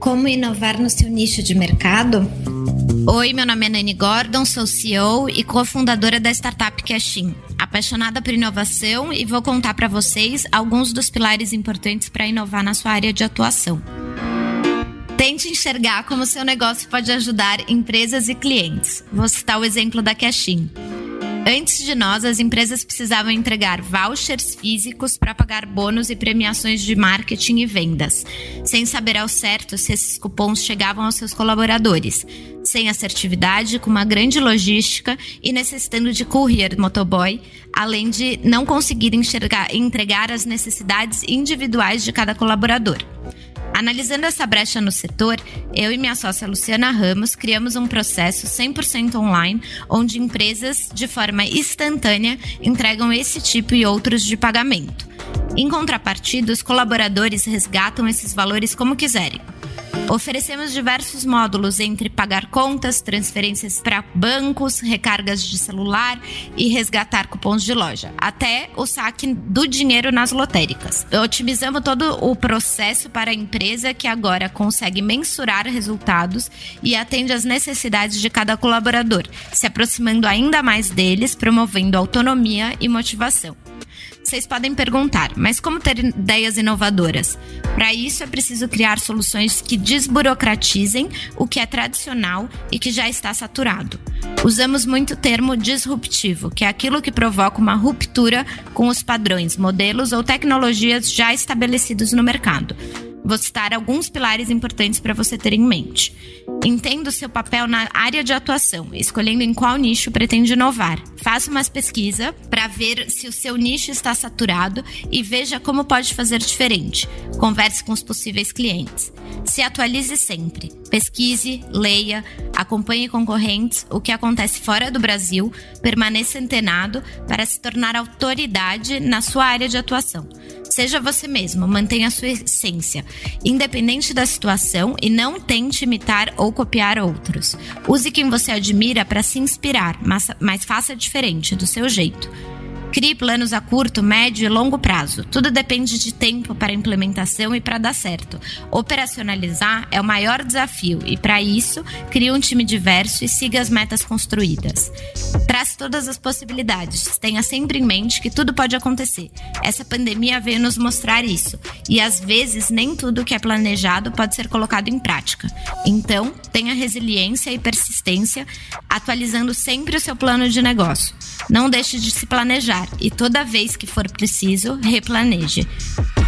Como inovar no seu nicho de mercado? Oi, meu nome é Nani Gordon, sou CEO e cofundadora da startup Cashin. Apaixonada por inovação e vou contar para vocês alguns dos pilares importantes para inovar na sua área de atuação. Tente enxergar como seu negócio pode ajudar empresas e clientes. Vou citar o exemplo da Cashin. Antes de nós, as empresas precisavam entregar vouchers físicos para pagar bônus e premiações de marketing e vendas, sem saber ao certo se esses cupons chegavam aos seus colaboradores, sem assertividade, com uma grande logística e necessitando de courier motoboy, além de não conseguir enxergar, entregar as necessidades individuais de cada colaborador. Analisando essa brecha no setor, eu e minha sócia Luciana Ramos criamos um processo 100% online, onde empresas, de forma instantânea, entregam esse tipo e outros de pagamento. Em contrapartida, os colaboradores resgatam esses valores como quiserem. Oferecemos diversos módulos entre pagar contas, transferências para bancos, recargas de celular e resgatar cupons de loja, até o saque do dinheiro nas lotéricas. Otimizamos todo o processo para a empresa que agora consegue mensurar resultados e atende às necessidades de cada colaborador, se aproximando ainda mais deles, promovendo autonomia e motivação. Vocês podem perguntar, mas como ter ideias inovadoras? Para isso é preciso criar soluções que desburocratizem o que é tradicional e que já está saturado. Usamos muito o termo disruptivo, que é aquilo que provoca uma ruptura com os padrões, modelos ou tecnologias já estabelecidos no mercado. Vou citar alguns pilares importantes para você ter em mente. Entenda o seu papel na área de atuação, escolhendo em qual nicho pretende inovar. Faça uma pesquisa para ver se o seu nicho está saturado e veja como pode fazer diferente. Converse com os possíveis clientes. Se atualize sempre. Pesquise, leia, acompanhe concorrentes, o que acontece fora do Brasil, permaneça antenado para se tornar autoridade na sua área de atuação. Seja você mesmo, mantenha a sua essência, independente da situação e não tente imitar ou copiar outros. Use quem você admira para se inspirar, mas, mas faça diferente, do seu jeito. Crie planos a curto, médio e longo prazo. Tudo depende de tempo para implementação e para dar certo. Operacionalizar é o maior desafio e, para isso, crie um time diverso e siga as metas construídas. Trace todas as possibilidades. Tenha sempre em mente que tudo pode acontecer. Essa pandemia veio nos mostrar isso e, às vezes, nem tudo que é planejado pode ser colocado em prática. Então, tenha resiliência e persistência, atualizando sempre o seu plano de negócio. Não deixe de se planejar e toda vez que for preciso, replaneje.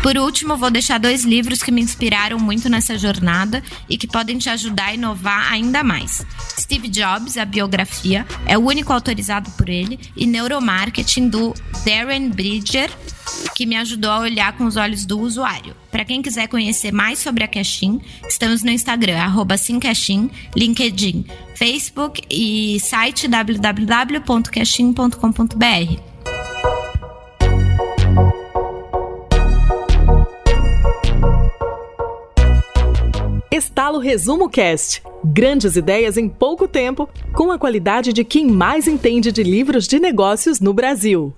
Por último, vou deixar dois livros que me inspiraram muito nessa jornada e que podem te ajudar a inovar ainda mais. Steve Jobs, a biografia, é o único autorizado por ele, e Neuromarketing do Darren Bridger, que me ajudou a olhar com os olhos do usuário. Para quem quiser conhecer mais sobre a Cashin, estamos no Instagram, Simcashin, LinkedIn, Facebook e site www.cashin.com.br. Estalo Resumo Cast. Grandes ideias em pouco tempo, com a qualidade de quem mais entende de livros de negócios no Brasil.